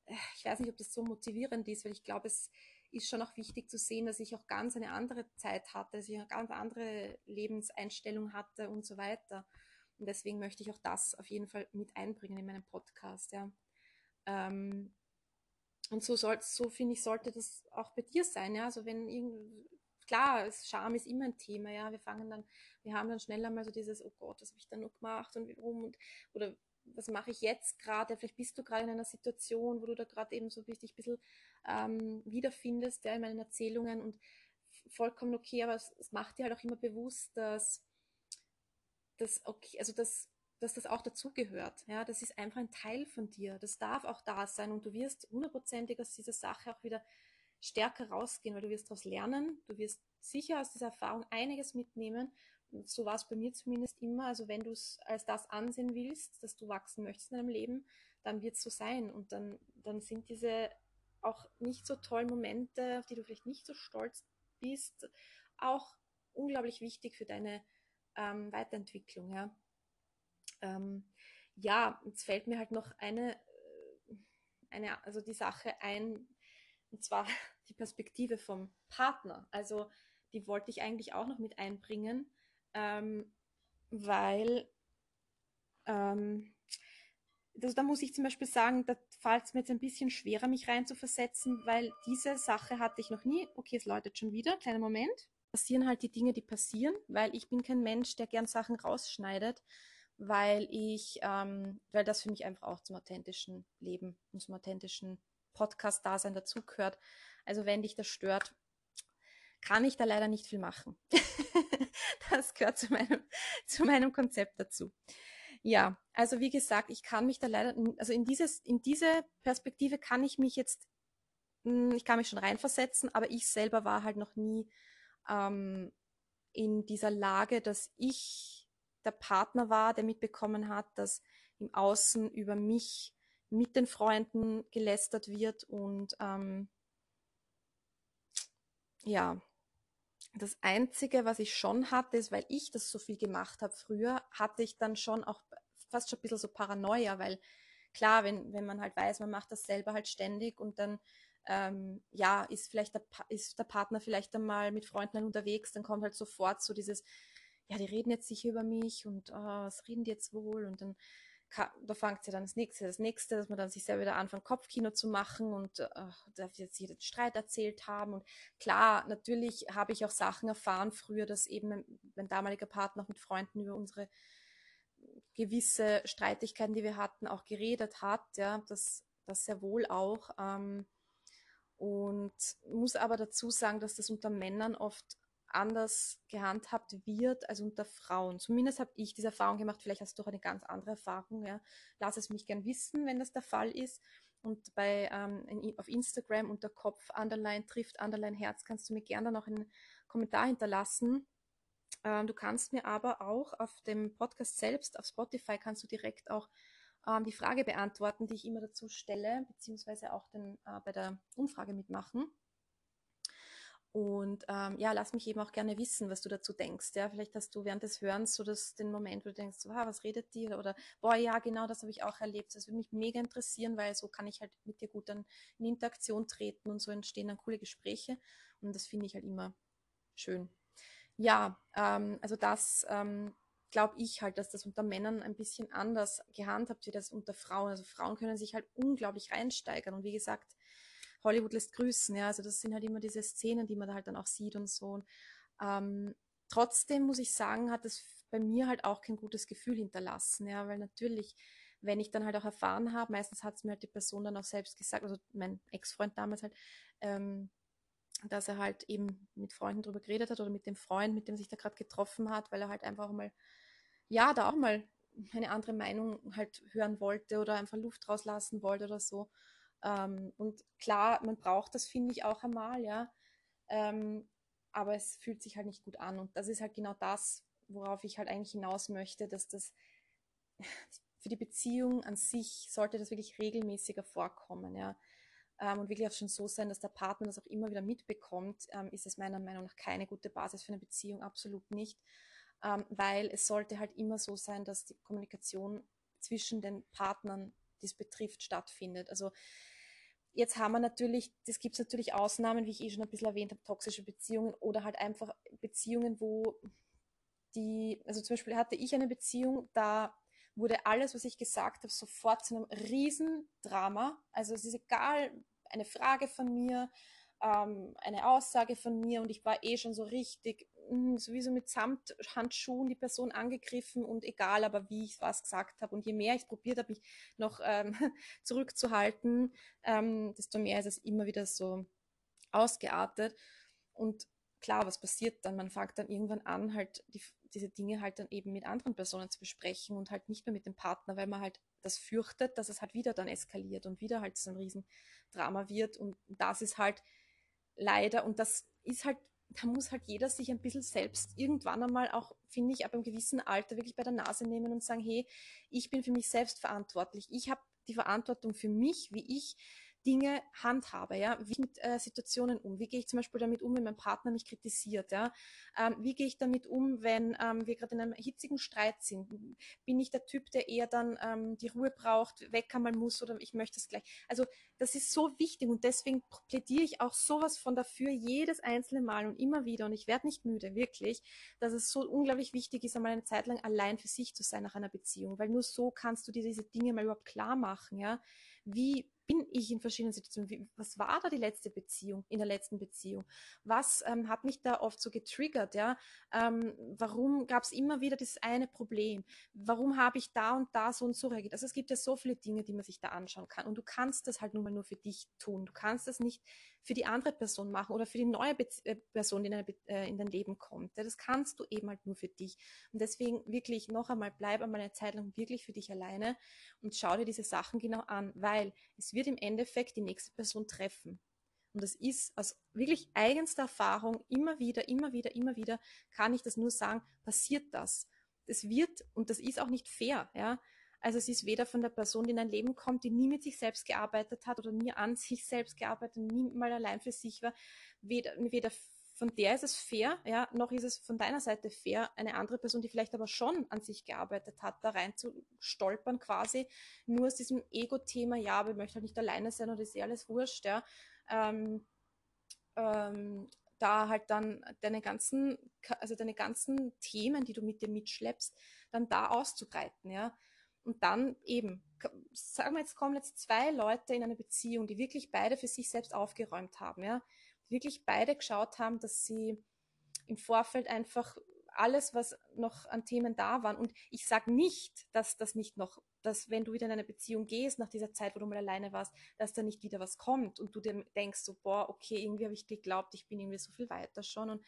äh, ich weiß nicht, ob das so motivierend ist, weil ich glaube, es ist schon auch wichtig zu sehen, dass ich auch ganz eine andere Zeit hatte, dass ich eine ganz andere Lebenseinstellung hatte und so weiter. Und deswegen möchte ich auch das auf jeden Fall mit einbringen in meinem Podcast. Ja. Ähm, und so soll, so finde ich, sollte das auch bei dir sein. Ja. Also wenn irgend, klar, Scham ist immer ein Thema. Ja. Wir fangen dann, wir haben dann schneller mal so dieses, oh Gott, was habe ich da noch gemacht und warum und oder was mache ich jetzt gerade? Vielleicht bist du gerade in einer Situation, wo du da gerade eben so dich ein bisschen ähm, wiederfindest, ja, in meinen Erzählungen und vollkommen okay, aber es, es, macht dir halt auch immer bewusst, dass, dass okay, also dass, dass das auch dazugehört. Ja, das ist einfach ein Teil von dir. Das darf auch da sein und du wirst hundertprozentig aus dieser Sache auch wieder stärker rausgehen, weil du wirst daraus lernen, du wirst sicher aus dieser Erfahrung einiges mitnehmen so war es bei mir zumindest immer. Also wenn du es als das ansehen willst, dass du wachsen möchtest in deinem Leben, dann wird es so sein. Und dann, dann sind diese auch nicht so tollen Momente, auf die du vielleicht nicht so stolz bist, auch unglaublich wichtig für deine ähm, Weiterentwicklung. Ja. Ähm, ja, jetzt fällt mir halt noch eine, äh, eine, also die Sache ein, und zwar die Perspektive vom Partner. Also die wollte ich eigentlich auch noch mit einbringen ähm, weil ähm, also da muss ich zum Beispiel sagen, da fällt es mir jetzt ein bisschen schwerer, mich reinzuversetzen, weil diese Sache hatte ich noch nie. Okay, es läutet schon wieder, kleiner Moment. Passieren halt die Dinge, die passieren, weil ich bin kein Mensch, der gern Sachen rausschneidet, weil ich, ähm, weil das für mich einfach auch zum authentischen Leben und zum authentischen Podcast-Dasein dazugehört. Also wenn dich das stört, kann ich da leider nicht viel machen. das gehört zu meinem, zu meinem Konzept dazu. Ja, also wie gesagt, ich kann mich da leider, also in dieses, in diese Perspektive kann ich mich jetzt, hm, ich kann mich schon reinversetzen, aber ich selber war halt noch nie ähm, in dieser Lage, dass ich der Partner war, der mitbekommen hat, dass im Außen über mich mit den Freunden gelästert wird und ähm, ja, das Einzige, was ich schon hatte, ist, weil ich das so viel gemacht habe früher, hatte ich dann schon auch fast schon ein bisschen so Paranoia, weil klar, wenn, wenn man halt weiß, man macht das selber halt ständig und dann ähm, ja, ist vielleicht der, ist der Partner vielleicht einmal mit Freunden unterwegs, dann kommt halt sofort so dieses, ja, die reden jetzt sicher über mich und oh, was reden die jetzt wohl und dann da fängt ja dann das nächste, das nächste, dass man dann sich selber wieder anfängt, Kopfkino zu machen und äh, darf jetzt jeden Streit erzählt haben. Und klar, natürlich habe ich auch Sachen erfahren früher, dass eben mein damaliger Partner auch mit Freunden über unsere gewisse Streitigkeiten, die wir hatten, auch geredet hat. Ja, das, das sehr wohl auch. Ähm, und muss aber dazu sagen, dass das unter Männern oft anders gehandhabt wird als unter Frauen. Zumindest habe ich diese Erfahrung gemacht. Vielleicht hast du auch eine ganz andere Erfahrung. Ja. Lass es mich gern wissen, wenn das der Fall ist. Und bei ähm, auf Instagram unter Kopf Underline trifft Underline Herz kannst du mir gerne noch einen Kommentar hinterlassen. Ähm, du kannst mir aber auch auf dem Podcast selbst, auf Spotify, kannst du direkt auch ähm, die Frage beantworten, die ich immer dazu stelle, beziehungsweise auch den, äh, bei der Umfrage mitmachen. Und ähm, ja, lass mich eben auch gerne wissen, was du dazu denkst. Ja, vielleicht hast du während des Hörens so das, den Moment, wo du denkst, so, ah, was redet die? Oder, boah, ja, genau, das habe ich auch erlebt. Das würde mich mega interessieren, weil so kann ich halt mit dir gut dann in Interaktion treten und so entstehen dann coole Gespräche. Und das finde ich halt immer schön. Ja, ähm, also das ähm, glaube ich halt, dass das unter Männern ein bisschen anders gehandhabt wird als unter Frauen. Also Frauen können sich halt unglaublich reinsteigern. Und wie gesagt, Hollywood lässt grüßen, ja. Also das sind halt immer diese Szenen, die man da halt dann auch sieht und so. Und, ähm, trotzdem muss ich sagen, hat es bei mir halt auch kein gutes Gefühl hinterlassen, ja, weil natürlich, wenn ich dann halt auch erfahren habe, meistens hat es mir halt die Person dann auch selbst gesagt, also mein Ex-Freund damals halt, ähm, dass er halt eben mit Freunden drüber geredet hat oder mit dem Freund, mit dem sich da gerade getroffen hat, weil er halt einfach mal, ja, da auch mal eine andere Meinung halt hören wollte oder einfach Luft rauslassen wollte oder so. Ähm, und klar, man braucht das, finde ich, auch einmal, ja. Ähm, aber es fühlt sich halt nicht gut an. Und das ist halt genau das, worauf ich halt eigentlich hinaus möchte, dass das für die Beziehung an sich sollte das wirklich regelmäßiger vorkommen, ja. Ähm, und wirklich auch schon so sein, dass der Partner das auch immer wieder mitbekommt, ähm, ist es meiner Meinung nach keine gute Basis für eine Beziehung, absolut nicht. Ähm, weil es sollte halt immer so sein, dass die Kommunikation zwischen den Partnern, die es betrifft, stattfindet. Also Jetzt haben wir natürlich, das gibt es natürlich Ausnahmen, wie ich eh schon ein bisschen erwähnt habe, toxische Beziehungen oder halt einfach Beziehungen, wo die, also zum Beispiel hatte ich eine Beziehung, da wurde alles, was ich gesagt habe, sofort zu einem Riesendrama. Also es ist egal, eine Frage von mir, ähm, eine Aussage von mir und ich war eh schon so richtig, mh, sowieso mit Samthandschuhen die Person angegriffen und egal aber wie ich was gesagt habe und je mehr ich probiert habe, mich noch ähm, zurückzuhalten, ähm, desto mehr ist es immer wieder so ausgeartet und klar, was passiert dann? Man fängt dann irgendwann an, halt die, diese Dinge halt dann eben mit anderen Personen zu besprechen und halt nicht mehr mit dem Partner, weil man halt das fürchtet, dass es halt wieder dann eskaliert und wieder halt so ein Riesendrama wird. Und das ist halt leider, und das ist halt, da muss halt jeder sich ein bisschen selbst irgendwann einmal auch, finde ich, ab einem gewissen Alter wirklich bei der Nase nehmen und sagen, hey, ich bin für mich selbst verantwortlich. Ich habe die Verantwortung für mich, wie ich Dinge handhabe, ja, wie ich mit äh, Situationen um, wie gehe ich zum Beispiel damit um, wenn mein Partner mich kritisiert, ja, ähm, wie gehe ich damit um, wenn ähm, wir gerade in einem hitzigen Streit sind, bin ich der Typ, der eher dann ähm, die Ruhe braucht, weg einmal muss oder ich möchte es gleich, also das ist so wichtig und deswegen plädiere ich auch sowas von dafür jedes einzelne Mal und immer wieder. Und ich werde nicht müde, wirklich, dass es so unglaublich wichtig ist, einmal eine Zeit lang allein für sich zu sein nach einer Beziehung, weil nur so kannst du dir diese Dinge mal überhaupt klar machen, ja, wie bin ich in verschiedenen Situationen? Wie, was war da die letzte Beziehung, in der letzten Beziehung? Was ähm, hat mich da oft so getriggert? Ja? Ähm, warum gab es immer wieder das eine Problem? Warum habe ich da und da so und so reagiert? Also es gibt ja so viele Dinge, die man sich da anschauen kann. Und du kannst das halt nun mal nur für dich tun. Du kannst das nicht für die andere Person machen oder für die neue Be äh, Person, die in, deine, äh, in, dein Leben kommt. Ja, das kannst du eben halt nur für dich. Und deswegen wirklich noch einmal, bleib einmal eine Zeit lang wirklich für dich alleine und schau dir diese Sachen genau an, weil es wird im Endeffekt die nächste Person treffen. Und das ist aus wirklich eigenster Erfahrung immer wieder, immer wieder, immer wieder, kann ich das nur sagen, passiert das. Das wird, und das ist auch nicht fair, ja. Also es ist weder von der Person, die in ein Leben kommt, die nie mit sich selbst gearbeitet hat oder nie an sich selbst gearbeitet, nie mal allein für sich war, weder, weder von der ist es fair, ja, noch ist es von deiner Seite fair, eine andere Person, die vielleicht aber schon an sich gearbeitet hat, da rein zu stolpern quasi, nur aus diesem Ego-Thema, ja, aber ich möchte halt nicht alleine sein oder ist eh alles wurscht, ja, ähm, ähm, da halt dann deine ganzen, also deine ganzen Themen, die du mit dir mitschleppst, dann da auszubreiten, ja. Und dann eben, sagen wir jetzt, kommen jetzt zwei Leute in eine Beziehung, die wirklich beide für sich selbst aufgeräumt haben, ja wirklich beide geschaut haben, dass sie im Vorfeld einfach alles, was noch an Themen da waren. Und ich sage nicht, dass das nicht noch, dass wenn du wieder in eine Beziehung gehst, nach dieser Zeit, wo du mal alleine warst, dass da nicht wieder was kommt und du dir denkst so, boah, okay, irgendwie habe ich geglaubt, ich bin irgendwie so viel weiter schon und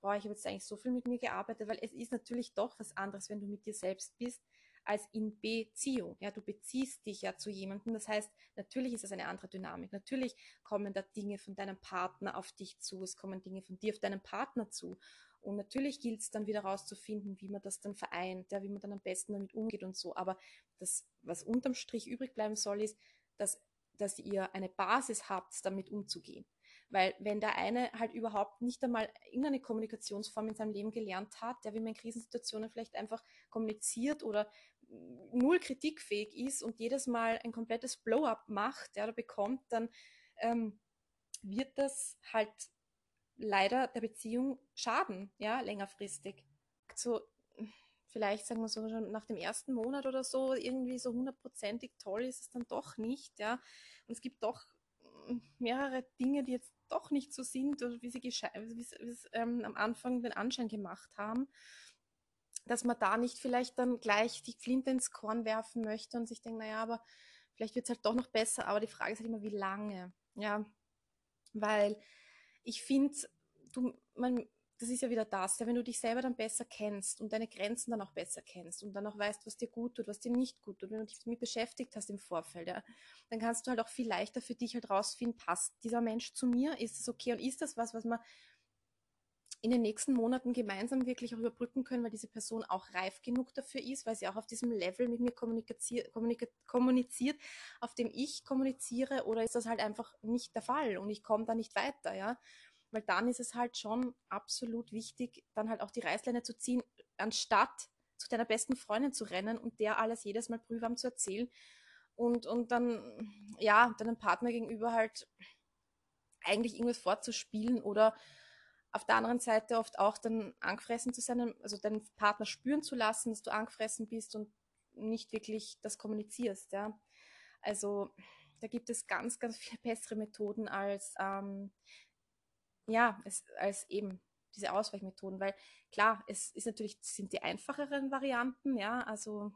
boah, ich habe jetzt eigentlich so viel mit mir gearbeitet, weil es ist natürlich doch was anderes, wenn du mit dir selbst bist, als in Beziehung. Ja, du beziehst dich ja zu jemandem. Das heißt, natürlich ist es eine andere Dynamik. Natürlich kommen da Dinge von deinem Partner auf dich zu. Es kommen Dinge von dir auf deinen Partner zu. Und natürlich gilt es dann wieder rauszufinden, wie man das dann vereint, ja, wie man dann am besten damit umgeht und so. Aber das, was unterm Strich übrig bleiben soll, ist, dass, dass ihr eine Basis habt, damit umzugehen. Weil wenn der eine halt überhaupt nicht einmal irgendeine Kommunikationsform in seinem Leben gelernt hat, der wie man in Krisensituationen vielleicht einfach kommuniziert oder null kritikfähig ist und jedes Mal ein komplettes Blow-up macht, oder bekommt, dann ähm, wird das halt leider der Beziehung schaden, ja, längerfristig. So, vielleicht sagen wir so schon nach dem ersten Monat oder so, irgendwie so hundertprozentig toll ist es dann doch nicht, ja. Und es gibt doch mehrere Dinge, die jetzt doch nicht so sind, wie sie, wie sie ähm, am Anfang den Anschein gemacht haben dass man da nicht vielleicht dann gleich die Flinte ins Korn werfen möchte und sich denkt, naja, aber vielleicht wird es halt doch noch besser, aber die Frage ist halt immer, wie lange. Ja, weil ich finde, das ist ja wieder das, ja, wenn du dich selber dann besser kennst und deine Grenzen dann auch besser kennst und dann auch weißt, was dir gut tut, was dir nicht gut tut, wenn du dich damit beschäftigt hast im Vorfeld, ja, dann kannst du halt auch viel leichter für dich halt rausfinden, passt dieser Mensch zu mir, ist das okay? Und ist das was, was man in den nächsten Monaten gemeinsam wirklich auch überbrücken können, weil diese Person auch reif genug dafür ist, weil sie auch auf diesem Level mit mir kommuniziert, auf dem ich kommuniziere, oder ist das halt einfach nicht der Fall und ich komme da nicht weiter, ja? Weil dann ist es halt schon absolut wichtig, dann halt auch die Reißleine zu ziehen, anstatt zu deiner besten Freundin zu rennen und der alles jedes Mal prüfwarm zu erzählen und, und dann, ja, deinem Partner gegenüber halt eigentlich irgendwas vorzuspielen oder auf der anderen Seite oft auch dann angefressen zu sein, also deinen Partner spüren zu lassen, dass du angefressen bist und nicht wirklich das kommunizierst, ja. Also da gibt es ganz, ganz viele bessere Methoden als ähm, ja, es, als eben diese Ausweichmethoden, weil klar, es ist natürlich, sind die einfacheren Varianten, ja, also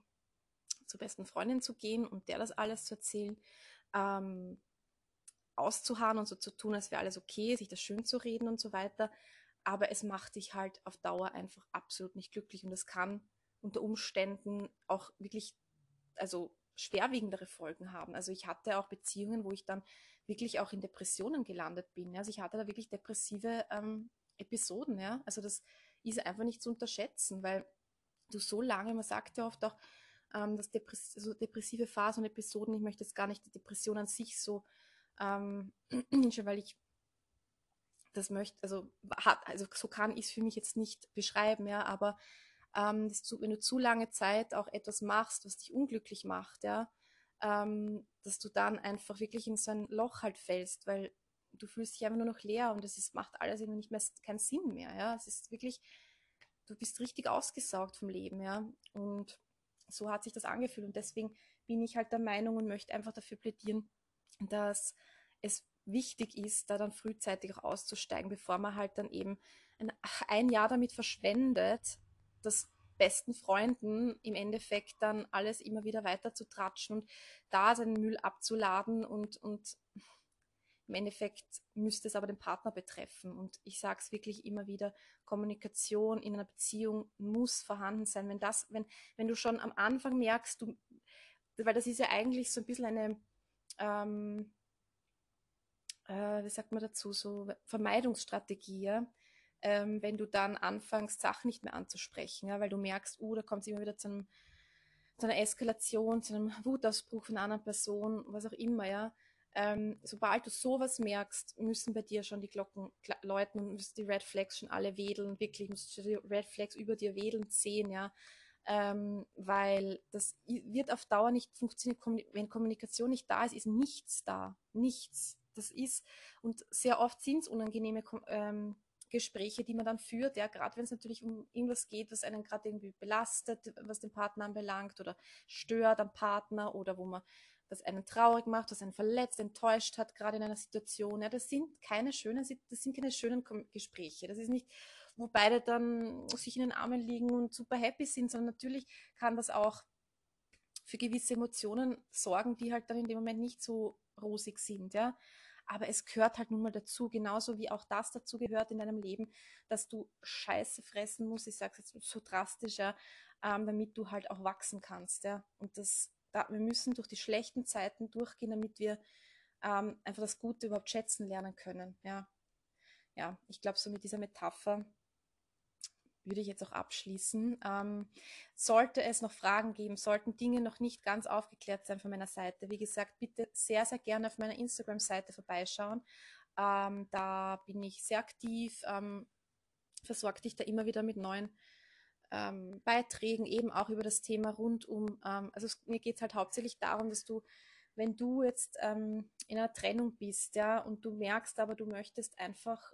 zur besten Freundin zu gehen und der das alles zu erzählen, ähm, auszuharren und so zu tun, als wäre alles okay, sich das schön zu reden und so weiter. Aber es macht dich halt auf Dauer einfach absolut nicht glücklich und es kann unter Umständen auch wirklich, also schwerwiegendere Folgen haben. Also ich hatte auch Beziehungen, wo ich dann wirklich auch in Depressionen gelandet bin. Also ich hatte da wirklich depressive ähm, Episoden, ja. Also das ist einfach nicht zu unterschätzen, weil du so lange, man sagt ja oft auch, ähm, dass Depress also depressive Phasen und Episoden, ich möchte jetzt gar nicht die Depression an sich so ähm, weil ich das möchte, also hat, also so kann ich es für mich jetzt nicht beschreiben, ja, aber ähm, du, wenn du zu lange Zeit auch etwas machst, was dich unglücklich macht, ja, ähm, dass du dann einfach wirklich in so ein Loch halt fällst, weil du fühlst dich einfach nur noch leer und es macht alles irgendwie nicht mehr keinen Sinn mehr, ja. Es ist wirklich, du bist richtig ausgesaugt vom Leben, ja. Und so hat sich das angefühlt und deswegen bin ich halt der Meinung und möchte einfach dafür plädieren, dass es wichtig ist, da dann frühzeitig auch auszusteigen, bevor man halt dann eben ein, ein Jahr damit verschwendet, das besten Freunden im Endeffekt dann alles immer wieder weiter zu tratschen und da seinen Müll abzuladen und, und im Endeffekt müsste es aber den Partner betreffen. Und ich sage es wirklich immer wieder, Kommunikation in einer Beziehung muss vorhanden sein. Wenn das, wenn, wenn du schon am Anfang merkst, du, weil das ist ja eigentlich so ein bisschen eine, ähm, äh, wie sagt man dazu, so Vermeidungsstrategie, ja? ähm, wenn du dann anfängst, Sachen nicht mehr anzusprechen, ja? weil du merkst, uh, da kommt es immer wieder zu, einem, zu, einer Eskalation, zu einem Wutausbruch von einer anderen Person, was auch immer, ja. Ähm, sobald du sowas merkst, müssen bei dir schon die Glocken läuten und müssen die Red Flags schon alle wedeln, wirklich müssen die Red Flags über dir wedeln sehen, ja. Ähm, weil das wird auf Dauer nicht funktionieren. Wenn Kommunikation nicht da ist, ist nichts da. Nichts das ist. Und sehr oft sind es unangenehme ähm, Gespräche, die man dann führt, ja, gerade wenn es natürlich um irgendwas geht, was einen gerade irgendwie belastet, was den Partner anbelangt oder stört am Partner oder wo man das einen traurig macht, was einen verletzt, enttäuscht hat, gerade in einer Situation. Ja, das sind keine schönen, das sind keine schönen Gespräche. Das ist nicht, wo beide dann sich in den Armen liegen und super happy sind, sondern natürlich kann das auch für gewisse Emotionen sorgen, die halt dann in dem Moment nicht so rosig sind, ja. aber es gehört halt nun mal dazu, genauso wie auch das dazu gehört in deinem Leben, dass du Scheiße fressen musst, ich sage es jetzt so drastisch, ja, ähm, damit du halt auch wachsen kannst. Ja. Und das, da, wir müssen durch die schlechten Zeiten durchgehen, damit wir ähm, einfach das Gute überhaupt schätzen lernen können. Ja, ja ich glaube, so mit dieser Metapher würde ich jetzt auch abschließen. Ähm, sollte es noch Fragen geben, sollten Dinge noch nicht ganz aufgeklärt sein von meiner Seite, wie gesagt, bitte sehr, sehr gerne auf meiner Instagram-Seite vorbeischauen. Ähm, da bin ich sehr aktiv, ähm, versorge dich da immer wieder mit neuen ähm, Beiträgen, eben auch über das Thema rund um, ähm, also es, mir geht es halt hauptsächlich darum, dass du, wenn du jetzt ähm, in einer Trennung bist, ja, und du merkst aber, du möchtest einfach,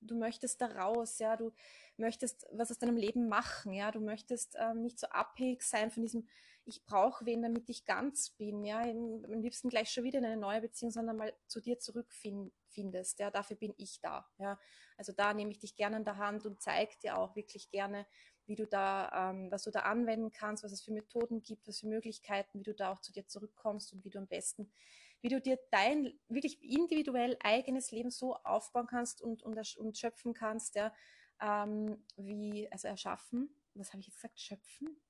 du, möchtest da raus, ja, du möchtest was aus deinem Leben machen, ja, du möchtest ähm, nicht so abhängig sein von diesem, ich brauche wen, damit ich ganz bin, ja, am liebsten gleich schon wieder in eine neue Beziehung, sondern mal zu dir zurückfindest, ja, dafür bin ich da, ja, also da nehme ich dich gerne an der Hand und zeige dir auch wirklich gerne, wie du da, ähm, was du da anwenden kannst, was es für Methoden gibt, was für Möglichkeiten, wie du da auch zu dir zurückkommst und wie du am besten wie du dir dein wirklich individuell eigenes Leben so aufbauen kannst und, und, und schöpfen kannst, ja, ähm, wie, also erschaffen, was habe ich jetzt gesagt, schöpfen?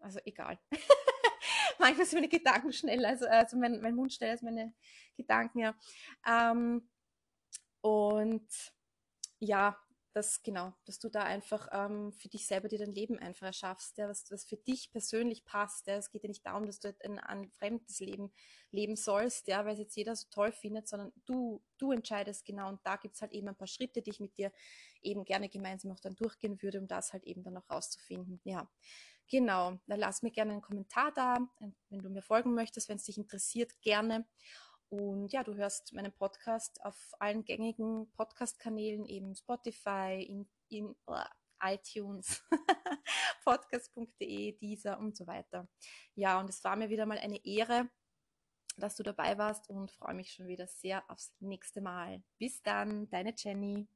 Also egal. Manchmal sind meine Gedanken schneller, also, also mein, mein Mund schneller als meine Gedanken, ja. Ähm, und ja, dass genau, dass du da einfach ähm, für dich selber dir dein Leben einfach erschaffst, ja, was, was für dich persönlich passt. Ja. Es geht ja nicht darum, dass du ein, ein fremdes Leben leben sollst, ja, weil es jetzt jeder so toll findet, sondern du, du entscheidest genau und da gibt es halt eben ein paar Schritte, die ich mit dir eben gerne gemeinsam auch dann durchgehen würde, um das halt eben dann auch rauszufinden. Ja. Genau, dann lass mir gerne einen Kommentar da, wenn du mir folgen möchtest, wenn es dich interessiert, gerne. Und ja, du hörst meinen Podcast auf allen gängigen Podcast-Kanälen, eben Spotify, in, in uh, iTunes, podcast.de, Deezer und so weiter. Ja, und es war mir wieder mal eine Ehre, dass du dabei warst und freue mich schon wieder sehr aufs nächste Mal. Bis dann, deine Jenny.